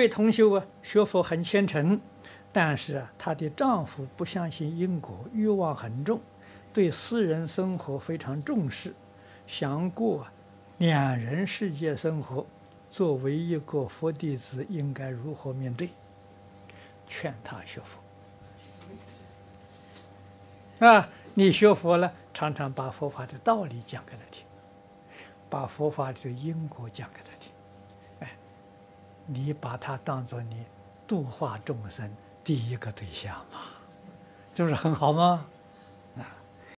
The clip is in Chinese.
位同修啊，学佛很虔诚，但是啊，她的丈夫不相信因果，欲望很重，对私人生活非常重视，想过两人世界生活。作为一个佛弟子，应该如何面对？劝他学佛啊！你学佛了，常常把佛法的道理讲给他听，把佛法的因果讲给他听。你把他当做你度化众生第一个对象啊，这不是很好吗？